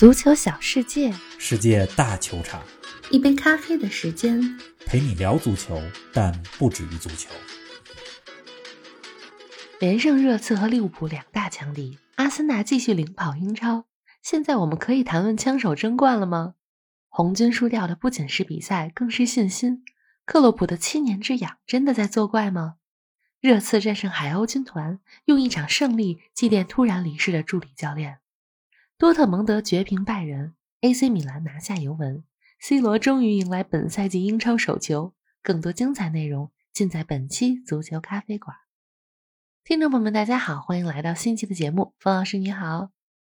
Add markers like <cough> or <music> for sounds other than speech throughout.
足球小世界，世界大球场，一杯咖啡的时间。陪你聊足球，但不止于足球。连胜热刺和利物浦两大强敌，阿森纳继续领跑英超。现在我们可以谈论枪手争冠了吗？红军输掉的不仅是比赛，更是信心。克洛普的七年之痒真的在作怪吗？热刺战胜海鸥军团，用一场胜利祭奠突然离世的助理教练。多特蒙德绝平拜仁，AC 米兰拿下尤文，C 罗终于迎来本赛季英超首球。更多精彩内容尽在本期足球咖啡馆。听众朋友们，大家好，欢迎来到新期的节目。冯老师你好，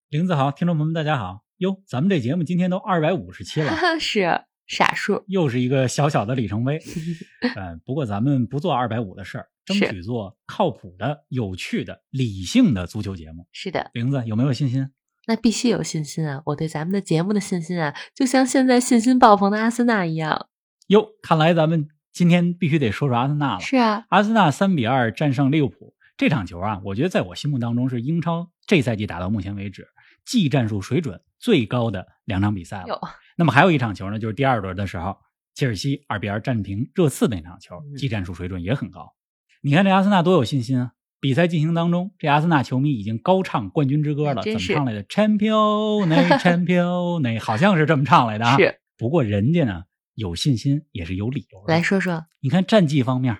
林子豪，听众朋友们大家好。哟，咱们这节目今天都二百五十期了，<laughs> 是傻数，又是一个小小的里程碑。<laughs> 嗯，不过咱们不做二百五的事儿，争取做靠谱的、有趣的、理性的足球节目。是的，玲子有没有信心？那必须有信心啊！我对咱们的节目的信心啊，就像现在信心爆棚的阿森纳一样。哟，看来咱们今天必须得说说阿森纳了。是啊，阿森纳三比二战胜利物浦这场球啊，我觉得在我心目当中是英超这赛季打到目前为止技战术水准最高的两场比赛了。那么还有一场球呢，就是第二轮的时候，切尔西二比二战平热刺那场球，技战术水准也很高。你看这阿森纳多有信心啊！比赛进行当中，这阿森纳球迷已经高唱冠军之歌了。怎么唱来的？Champion，Champion，<laughs> 好像是这么唱来的啊。是。不过人家呢有信心也是有理由的。来说说，你看战绩方面，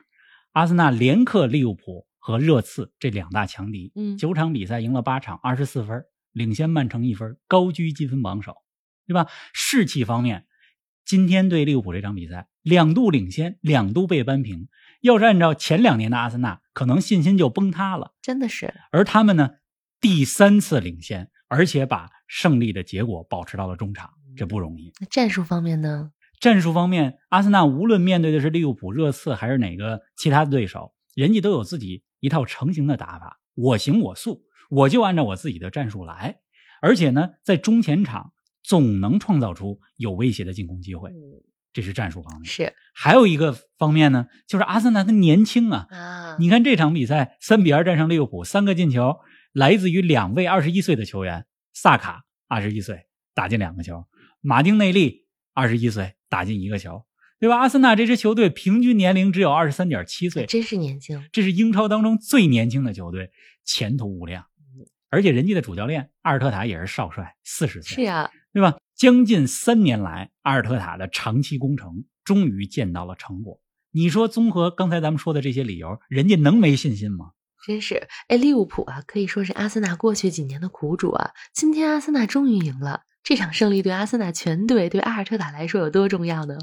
阿森纳连克利物浦和热刺这两大强敌，嗯，九场比赛赢了八场，二十四分，领先曼城一分，高居积分榜首，对吧？士气方面，今天对利物浦这场比赛两度领先，两度被扳平。要是按照前两年的阿森纳，可能信心就崩塌了。真的是。而他们呢，第三次领先，而且把胜利的结果保持到了中场，这不容易。那战术方面呢？战术方面，阿森纳无论面对的是利物浦、热刺还是哪个其他的对手，人家都有自己一套成型的打法。我行我素，我就按照我自己的战术来。而且呢，在中前场总能创造出有威胁的进攻机会。这是战术方面，是还有一个方面呢，就是阿森纳他年轻啊啊！你看这场比赛三比二战胜利物浦，三个进球来自于两位二十一岁的球员，萨卡二十一岁打进两个球，马丁内利二十一岁打进一个球，对吧？阿森纳这支球队平均年龄只有二十三点七岁，真是年轻，这是英超当中最年轻的球队，前途无量。而且人家的主教练阿尔特塔也是少帅，四十岁？将近三年来，阿尔特塔的长期工程终于见到了成果。你说，综合刚才咱们说的这些理由，人家能没信心吗？真是，哎，利物浦啊，可以说是阿森纳过去几年的苦主啊。今天阿森纳终于赢了，这场胜利对阿森纳全队、对阿尔特塔来说有多重要呢？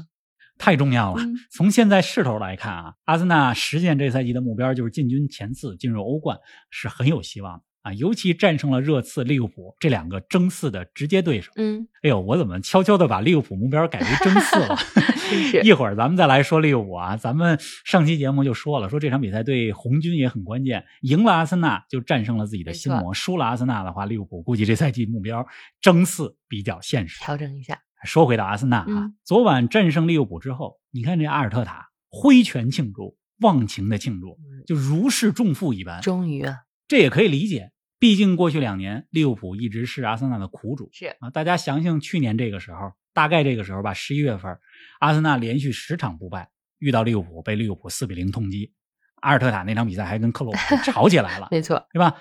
太重要了。从现在势头来看啊，阿森纳实现这赛季的目标就是进军前四，进入欧冠，是很有希望的。啊，尤其战胜了热刺、利物浦这两个争四的直接对手。嗯，哎呦，我怎么悄悄的把利物浦目标改为争四了？<laughs> 一会儿咱们再来说利物浦啊。咱们上期节目就说了，说这场比赛对红军也很关键，赢了阿森纳就战胜了自己的心魔，输了阿森纳的话，利物浦估计这赛季目标争四比较现实。调整一下。说回到阿森纳啊，昨晚战胜利物浦之后，你看这阿尔特塔挥拳庆祝，忘情的庆祝，就如释重负一般。终于啊，这也可以理解。毕竟过去两年，利物浦一直是阿森纳的苦主。是啊，大家想想去年这个时候，大概这个时候吧，十一月份，阿森纳连续十场不败，遇到利物浦被利物浦四比零痛击。阿尔特塔那场比赛还跟克洛普吵起来了，<laughs> 没错，对吧？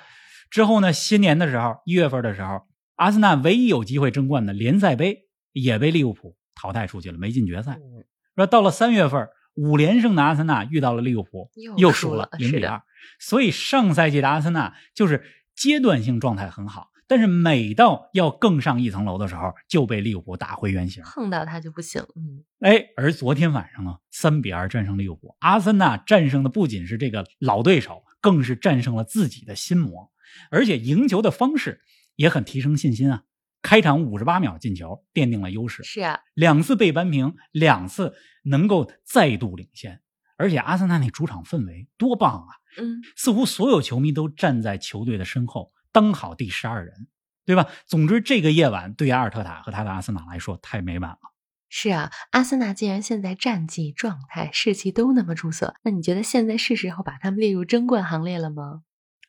之后呢，新年的时候，一月份的时候，阿森纳唯一有机会争冠的联赛杯也被利物浦淘汰出去了，没进决赛。说到了三月份，五连胜的阿森纳遇到了利物浦，又输了零比二。所以上赛季的阿森纳就是。阶段性状态很好，但是每到要更上一层楼的时候，就被利物浦打回原形，碰到他就不行。嗯，哎，而昨天晚上呢，三比二战胜利物浦，阿森纳战胜的不仅是这个老对手，更是战胜了自己的心魔，而且赢球的方式也很提升信心啊！开场五十八秒进球，奠定了优势。是啊，两次被扳平，两次能够再度领先，而且阿森纳那主场氛围多棒啊！嗯，似乎所有球迷都站在球队的身后，当好第十二人，对吧？总之，这个夜晚对阿尔特塔和他的阿森纳来说太美满了。是啊，阿森纳既然现在战绩、状态、士气都那么出色，那你觉得现在是时候把他们列入争冠行列了吗？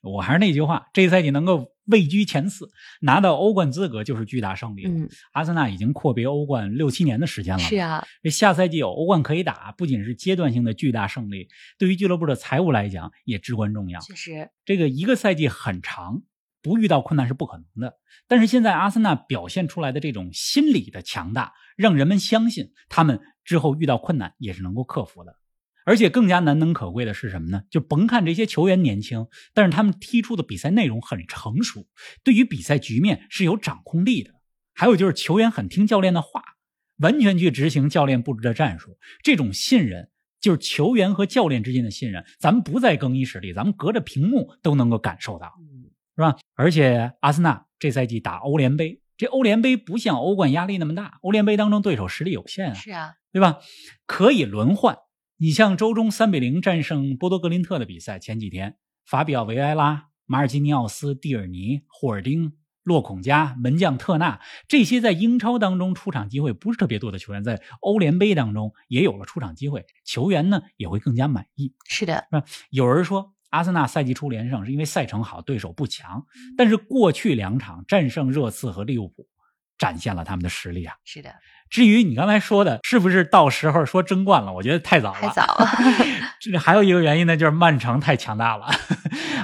我还是那句话，这赛季能够位居前四，拿到欧冠资格就是巨大胜利。嗯，阿森纳已经阔别欧冠六七年的时间了。是啊，这下赛季有欧冠可以打，不仅是阶段性的巨大胜利，对于俱乐部的财务来讲也至关重要。确实，这个一个赛季很长，不遇到困难是不可能的。但是现在阿森纳表现出来的这种心理的强大，让人们相信他们之后遇到困难也是能够克服的。而且更加难能可贵的是什么呢？就甭看这些球员年轻，但是他们踢出的比赛内容很成熟，对于比赛局面是有掌控力的。还有就是球员很听教练的话，完全去执行教练布置的战术。这种信任就是球员和教练之间的信任。咱们不在更衣室里，咱们隔着屏幕都能够感受到，是吧？而且阿森纳这赛季打欧联杯，这欧联杯不像欧冠压力那么大，欧联杯当中对手实力有限啊，是啊，对吧？可以轮换。你像周中三比零战胜波多格林特的比赛，前几天法比奥维埃拉、马尔基尼奥斯、蒂尔尼、霍尔丁、洛孔加、门将特纳这些在英超当中出场机会不是特别多的球员，在欧联杯当中也有了出场机会，球员呢也会更加满意。是的？有人说阿森纳赛季初连胜是因为赛程好，对手不强，但是过去两场战胜热刺和利物浦，展现了他们的实力啊。是的。至于你刚才说的，是不是到时候说争冠了？我觉得太早了。太早了。<laughs> 这还有一个原因呢，就是曼城太强大了。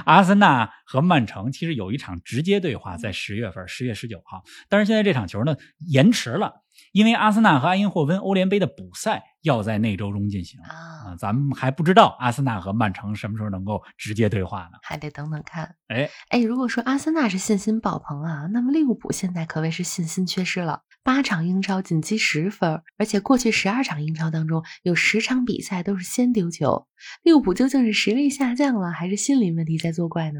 阿森纳和曼城其实有一场直接对话，在十月份，十月十九号。但是现在这场球呢延迟了，因为阿森纳和埃因霍温欧联杯的补赛要在那周中进行啊。咱们还不知道阿森纳和曼城什么时候能够直接对话呢？还得等等看。哎哎，如果说阿森纳是信心爆棚啊，那么利物浦现在可谓是信心缺失了。八场英超仅积十分，而且过去十二场英超当中有十场比赛都是先丢球。利物浦究竟是实力下降了，还是心理问题在作怪呢？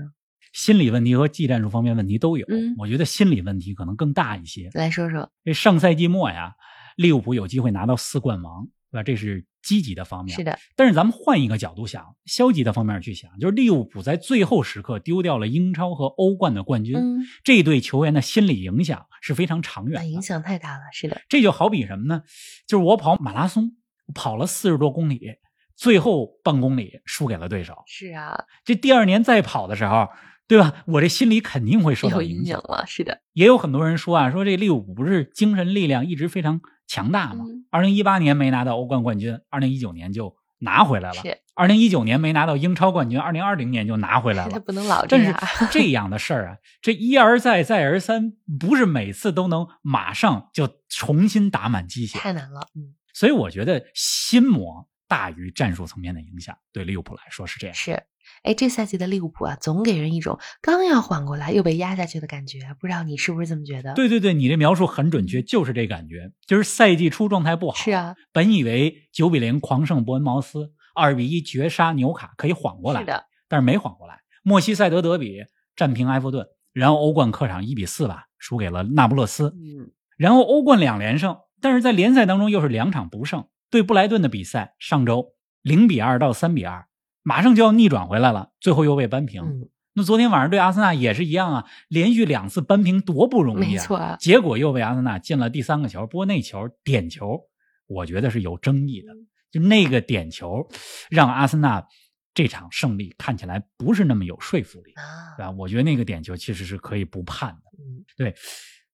心理问题和技战术方面问题都有。嗯，我觉得心理问题可能更大一些。来说说，这上赛季末呀，利物浦有机会拿到四冠王，对吧？这是积极的方面。是的。但是咱们换一个角度想，消极的方面去想，就是利物浦在最后时刻丢掉了英超和欧冠的冠军，嗯，这对球员的心理影响是非常长远的。影响太大了。是的。这就好比什么呢？就是我跑马拉松，跑了四十多公里，最后半公里输给了对手。是啊。这第二年再跑的时候。对吧？我这心里肯定会受到影响了。是的，也有很多人说啊，说这利物浦不是精神力量一直非常强大吗？二零一八年没拿到欧冠冠军，二零一九年就拿回来了。二零一九年没拿到英超冠军，二零二零年就拿回来了。<laughs> 不能老这样。但是这样的事儿啊，这一而再再而三，不是每次都能马上就重新打满鸡血，太难了。嗯，所以我觉得心魔大于战术层面的影响，对利物浦来说是这样。是。哎，这赛季的利物浦啊，总给人一种刚要缓过来又被压下去的感觉，不知道你是不是这么觉得？对对对，你这描述很准确，就是这感觉。就是赛季初状态不好，是啊，本以为九比零狂胜伯恩茅斯，二比一绝杀纽卡可以缓过来，是的，但是没缓过来。莫西塞德德比战平埃弗顿，然后欧冠客场一比四吧输给了那不勒斯，嗯，然后欧冠两连胜，但是在联赛当中又是两场不胜。对布莱顿的比赛，上周零比二到三比二。马上就要逆转回来了，最后又被扳平。那昨天晚上对阿森纳也是一样啊，连续两次扳平多不容易啊！没错，结果又被阿森纳进了第三个球。不过那球点球，我觉得是有争议的。就那个点球，让阿森纳这场胜利看起来不是那么有说服力啊！对吧？我觉得那个点球其实是可以不判的。嗯，对，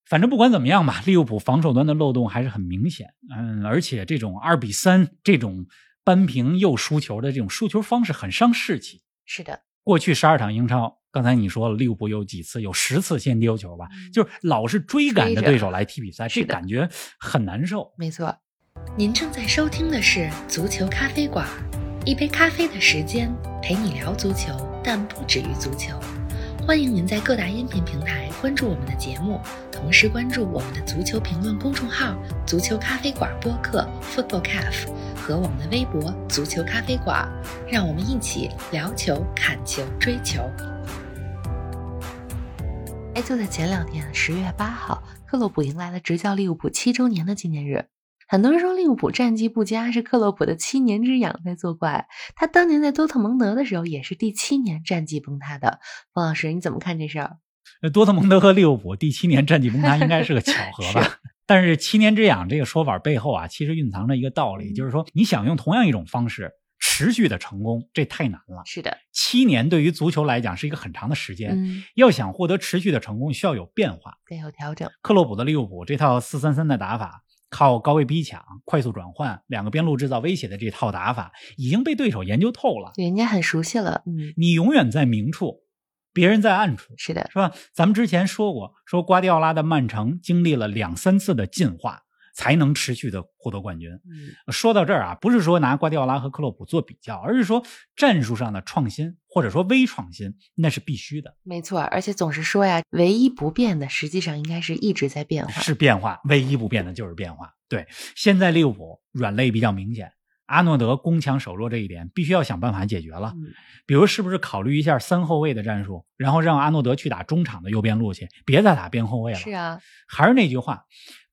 反正不管怎么样吧，利物浦防守端的漏洞还是很明显。嗯，而且这种二比三这种。扳平又输球的这种输球方式很伤士气。是的，过去十二场英超，刚才你说了，利物浦有几次有十次先丢球吧？就是老是追赶着对手来踢比赛，这感觉很难受。没错，您正在收听的是《足球咖啡馆》，一杯咖啡的时间陪你聊足球，但不止于足球。欢迎您在各大音频平台关注我们的节目，同时关注我们的足球评论公众号“足球咖啡馆播客 ”（Football Cafe） 和我们的微博“足球咖啡馆”，让我们一起聊球、看球、追球。哎，就在前两天，十月八号，克洛普迎来了执教利物浦七周年的纪念日。很多人说利物浦战绩不佳是克洛普的七年之痒在作怪。他当年在多特蒙德的时候也是第七年战绩崩塌的。冯老师，你怎么看这事儿？多特蒙德和利物浦第七年战绩崩塌应该是个巧合吧？<laughs> <laughs> 但是七年之痒这个说法背后啊，其实蕴藏着一个道理，就是说你想用同样一种方式持续的成功，这太难了。是的，七年对于足球来讲是一个很长的时间，嗯，要想获得持续的成功，需要有变化。得有调整。克洛普的利物浦这套四三三的打法，靠高位逼抢、快速转换、两个边路制造威胁的这套打法，已经被对手研究透了。对人家很熟悉了，嗯，你永远在明处，别人在暗处，是的，是吧？咱们之前说过，说瓜迪奥拉的曼城经历了两三次的进化，才能持续的获得冠军。嗯，说到这儿啊，不是说拿瓜迪奥拉和克洛普做比较，而是说战术上的创新或者说微创新，那是必须的，没错。而且总是说呀，唯一不变的，实际上应该是一直在变化。是变化，唯一不变的就是变化。对，现在利物浦软肋比较明显，阿诺德攻强守弱这一点必须要想办法解决了。嗯，比如是不是考虑一下三后卫的战术，然后让阿诺德去打中场的右边路去，别再打边后卫了。是啊，还是那句话，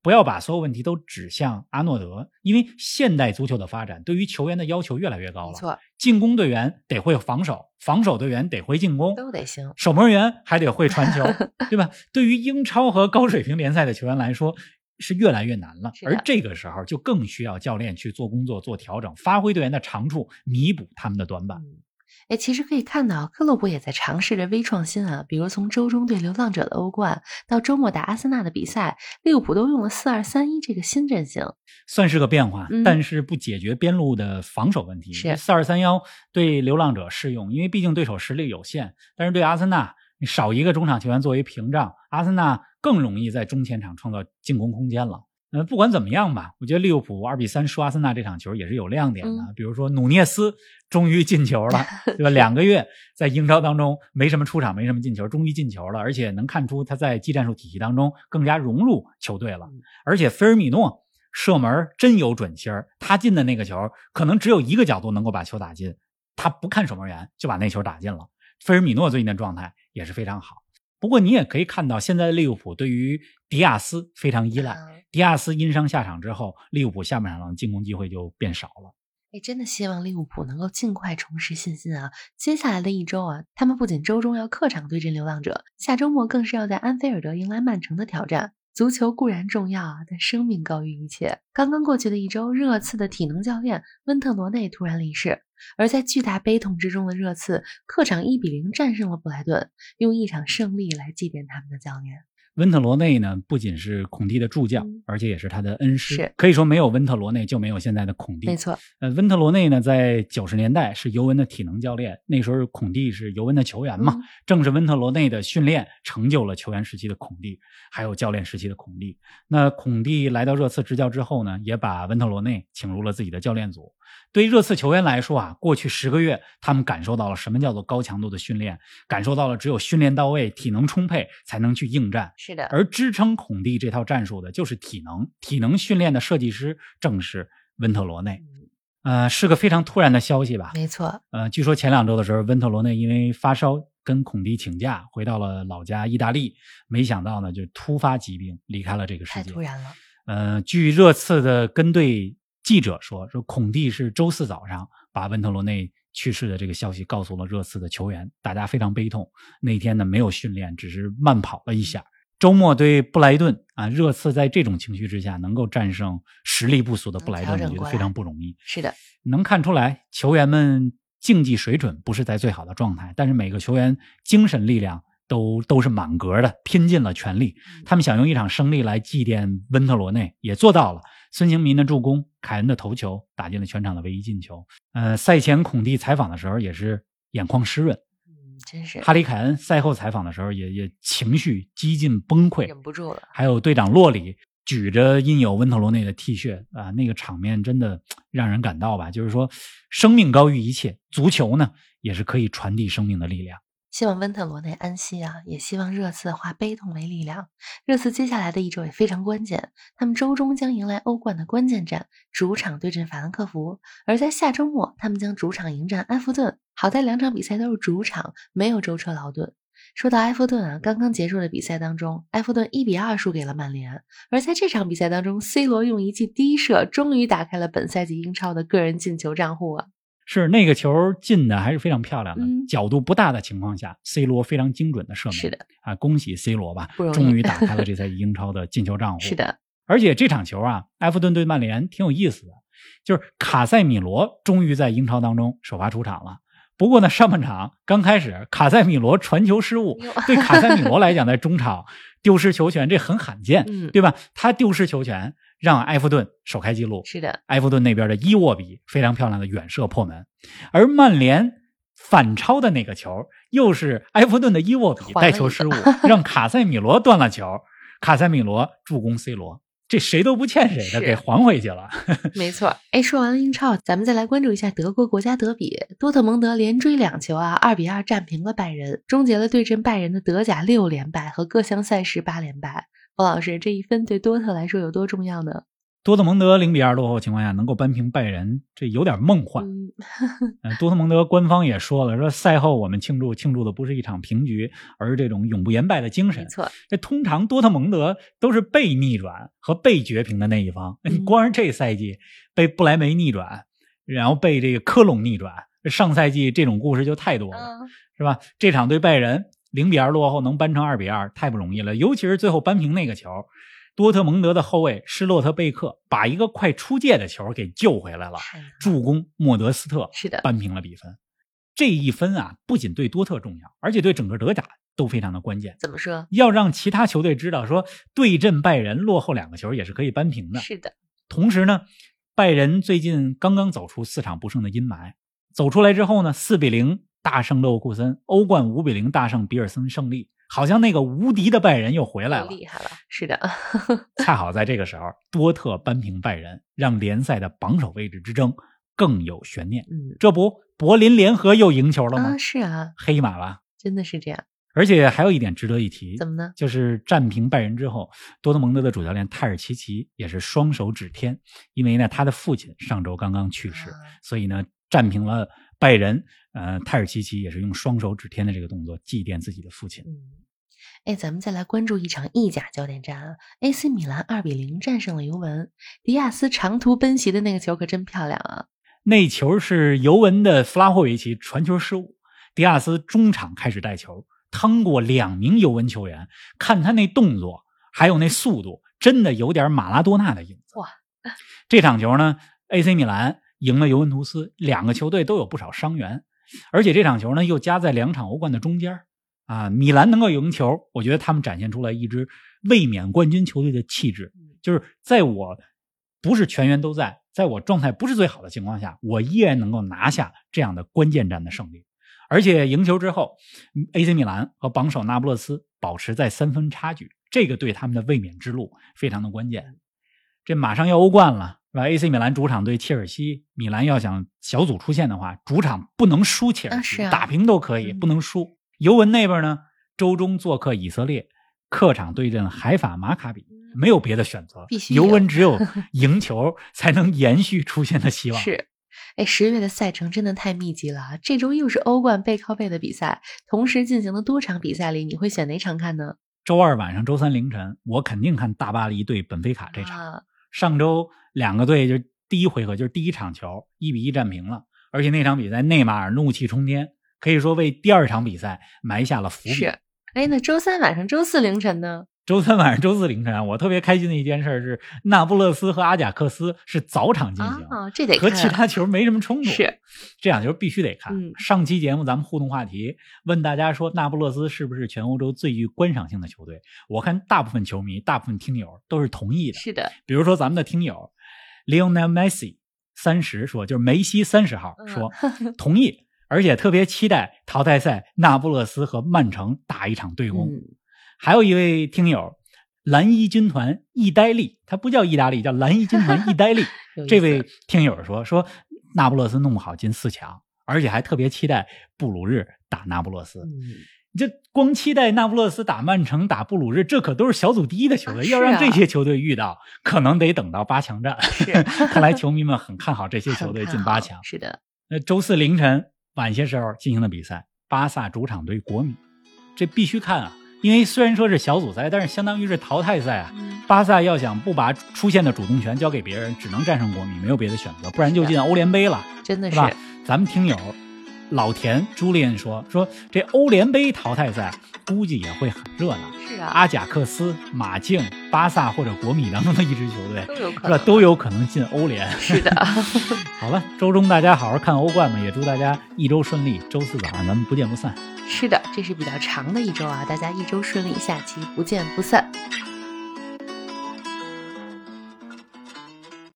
不要把所有问题都指向阿诺德，因为现代足球的发展对于球员的要求越来越高了。没错，进攻队员得会防守，防守队员得会进攻，都得行。守门员还得会传球，<laughs> 对吧？对于英超和高水平联赛的球员来说。是越来越难了，而这个时候就更需要教练去做工作、做调整，发挥队员的长处，弥补他们的短板。嗯，哎，其实可以看到，克洛普也在尝试着微创新啊，比如从周中对流浪者的欧冠，到周末打阿森纳的比赛，利物浦都用了四二三一这个新阵型。算是个变化，嗯但是不解决边路的防守问题。是四二三幺对流浪者适用，因为毕竟对手实力有限，但是对阿森纳，你少一个中场球员作为屏障，阿森纳更容易在中前场创造进攻空间了。呃，不管怎么样吧，我觉得利物浦二比三输阿森纳这场球也是有亮点的，嗯比如说努涅斯终于进球了，<laughs> 对吧？两个月在英超当中没什么出场，没什么进球，终于进球了，而且能看出他在技战术体系当中更加融入球队了嗯。而且菲尔米诺射门真有准心儿，他进的那个球可能只有一个角度能够把球打进，他不看守门员就把那球打进了。菲尔米诺最近的状态也是非常好。不过你也可以看到，现在的利物浦对于迪亚斯非常依赖。嗯迪亚斯因伤下场之后，利物浦下半场的进攻机会就变少了。哎，真的希望利物浦能够尽快重拾信心啊！接下来的一周啊，他们不仅周中要客场对阵流浪者，下周末更是要在安菲尔德迎来曼城的挑战。足球固然重要啊，但生命高于一切。刚刚过去的一周，热刺的体能教练温特罗内突然离世，而在巨大悲痛之中的热刺，客场一比零战胜了布莱顿，用一场胜利来祭奠他们的教练。温特罗内呢，不仅是孔蒂的助教，嗯而且也是他的恩师。是可以说没有温特罗内就没有现在的孔蒂。没错，呃，温特罗内呢，在九十年代是尤文的体能教练，那时候孔蒂是尤文的球员嘛，嗯正是温特罗内的训练成就了球员时期的孔蒂，还有教练时期的孔蒂。那孔蒂来到热刺执教之后呢，也把温特罗内请入了自己的教练组。对于热刺球员来说啊，过去十个月，他们感受到了什么叫做高强度的训练，感受到了只有训练到位、体能充沛，才能去应战。是的，而支撑孔蒂这套战术的就是体能，体能训练的设计师正是温特罗内。呃，是个非常突然的消息吧？没错，呃，据说前两周的时候，温特罗内因为发烧跟孔蒂请假，回到了老家意大利，没想到呢，就突发疾病离开了这个世界太突。然了。呃，据热刺的跟队记者说，说孔蒂是周四早上把温特罗内去世的这个消息告诉了热刺的球员，大家非常悲痛。那天呢没有训练，只是慢跑了一下。周末对布莱顿啊，热刺在这种情绪之下能够战胜实力不俗的布莱顿，我觉得非常不容易。是的，能看出来球员们竞技水准不是在最好的状态，但是每个球员精神力量都都是满格的，拼尽了全力。他们想用一场胜利来祭奠温特罗内，也做到了。孙兴民的助攻，凯恩的头球打进了全场的唯一进球。呃，赛前孔蒂采访的时候也是眼眶湿润，嗯，真是哈里凯恩赛后采访的时候也也情绪几近崩溃，忍不住了。还有队长洛里举着印有温特罗内的 T 恤啊，那个场面真的让人感到吧，就是说生命高于一切，足球呢也是可以传递生命的力量。希望温特罗内安息啊，也希望热刺化悲痛为力量。热刺接下来的一周也非常关键，他们周中将迎来欧冠的关键战，主场对阵法兰克福；而在下周末，他们将主场迎战埃弗顿。好在两场比赛都是主场，没有舟车劳顿。说到埃弗顿啊，刚刚结束的比赛当中，埃弗顿一比二输给了曼联，而在这场比赛当中，C 罗用一记低射，终于打开了本赛季英超的个人进球账户啊！是那个球进的还是非常漂亮的，嗯角度不大的情况下，C 罗非常精准的射门。是的，啊，恭喜 C 罗吧终于打开了 <laughs> 这赛季英超的进球账户。是，的，而且这场球啊，埃弗顿对曼联挺有意思的，就是卡塞米罗终于在英超当中首发出场了。不过呢，上半场刚开始，卡塞米罗传球失误，对卡塞米罗来讲，在中场丢失球权，这很罕见，嗯对吧？他丢失球权，让埃弗顿首开纪录。是的，埃弗顿那边的伊沃比非常漂亮的远射破门，而曼联反超的那个球，又是埃弗顿的伊沃比带球失误，让卡塞米罗断了球，卡塞米罗助攻 C 罗，这谁都不欠谁的，给还回去了。没 <laughs> 错。哎，说完了英超，咱们再来关注一下德国国家德比，多特蒙德连追两球啊，二比二战平了拜仁，终结了对阵拜仁的德甲六连败和各项赛事八连败。冯老师，这一分对多特来说有多重要呢？多特蒙德零比二落后情况下能够扳平拜仁，这有点梦幻。嗯，<laughs> 呃多特蒙德官方也说了，说赛后我们庆祝庆祝的不是一场平局，而是这种永不言败的精神没。错，这通常多特蒙德都是被逆转和被绝平的那一方，嗯你光是这赛季被布莱梅逆转，然后被这个科隆逆转，上赛季这种故事就太多了，嗯，是吧？这场对拜仁零比二落后能扳成二比二，太不容易了。尤其是最后扳平那个球，多特蒙德的后卫施洛特贝克把一个快出界的球给救回来了，助攻莫德斯特是的，扳平了比分。这一分啊，不仅对多特重要，而且对整个德甲都非常的关键。怎么说？要让其他球队知道，说对阵拜仁落后两个球也是可以扳平的。是的，同时呢，拜仁最近刚刚走出四场不胜的阴霾，走出来之后呢，四比零大胜勒沃库森，欧冠五比零大胜比尔森胜利，好像那个无敌的拜仁又回来了。厉害了。是的，恰好在这个时候，多特扳平拜仁，让联赛的榜首位置之争更有悬念。嗯，这不，柏林联合又赢球了吗？啊，是啊，黑马吧。真的是这样。而且还有一点值得一提，怎么呢？就是战平拜仁之后，多特蒙德的主教练泰尔齐奇也是双手指天，因为呢他的父亲上周刚刚去世，啊所以呢战平了拜仁。呃，泰尔齐奇也是用双手指天的这个动作祭奠自己的父亲。嗯，哎，咱们再来关注一场意甲焦点战啊！AC 米兰二比零战胜了尤文，迪亚斯长途奔袭的那个球可真漂亮啊！那球是尤文的弗拉霍维奇传球失误，迪亚斯中场开始带球，趟过两名尤文球员，看他那动作还有那速度，真的有点马拉多纳的影子。哇！这场球呢，AC 米兰赢了尤文图斯，两个球队都有不少伤员，而且这场球呢又夹在两场欧冠的中间啊。米兰能够赢球，我觉得他们展现出来一支卫冕冠军球队的气质，就是在我不是全员都在，在我状态不是最好的情况下，我依然能够拿下这样的关键战的胜利。而且赢球之后，AC 米兰和榜首那不勒斯保持在三分差距，这个对他们的卫冕之路非常的关键。这马上要欧冠了，是吧？AC 米兰主场对切尔西，米兰要想小组出线的话，主场不能输切尔西，啊啊打平都可以，嗯不能输。尤文那边呢，周中做客以色列，客场对阵海法马卡比，没有别的选择，必须尤文只有 <laughs> 赢球才能延续出线的希望。是，哎，十月的赛程真的太密集了啊！这周又是欧冠背靠背的比赛，同时进行的多场比赛里，你会选哪场看呢？周二晚上、周三凌晨，我肯定看大巴黎对本菲卡这场。啊，上周两个队就第一回合就是第一场球一比一战平了，而且那场比赛内马尔怒气冲天，可以说为第二场比赛埋下了伏笔。是。哎，那周三晚上、周四凌晨呢？周三晚上、周四凌晨啊，我特别开心的一件事是，那不勒斯和阿贾克斯是早场进行，啊，这得和其他球没什么冲突。是这两球必须得看。嗯上期节目咱们互动话题问大家说，那不勒斯是不是全欧洲最具观赏性的球队？我看大部分球迷、大部分听友都是同意的。是的，比如说咱们的听友 Lionel Messi 三十说，就是梅西三十号嗯说、<laughs> 同意，而且特别期待淘汰赛那不勒斯和曼城打一场对攻。嗯，还有一位听友蓝衣军团意呆利，他不叫意大利，叫蓝衣军团意呆利。<laughs> 这位听友说说那不勒斯弄不好进四强，而且还特别期待布鲁日打那不勒斯。嗯，你这光期待那不勒斯打曼城、打布鲁日，这可都是小组第一的球队，<laughs> 啊要让这些球队遇到，可能得等到八强战。<laughs> 看来球迷们很看好这些球队进八强。是的，那周四凌晨晚些时候进行的比赛，巴萨主场对国米，这必须看啊！因为虽然说是小组赛，但是相当于是淘汰赛啊。嗯巴萨要想不把出线的主动权交给别人，只能战胜国米，没有别的选择，不然就进欧联杯了，真的是是吧？咱们听友老田朱利安说说这欧联杯淘汰赛估计也会很热闹。是啊，阿贾克斯、马竞、巴萨或者国米当中的一支球队，都有可是吧？能，都有可能进欧联。是的。<laughs> 好了，周中大家好好看欧冠吧，也祝大家一周顺利。周四早上咱们不见不散。是的，这是比较长的一周啊，大家一周顺利，下期不见不散。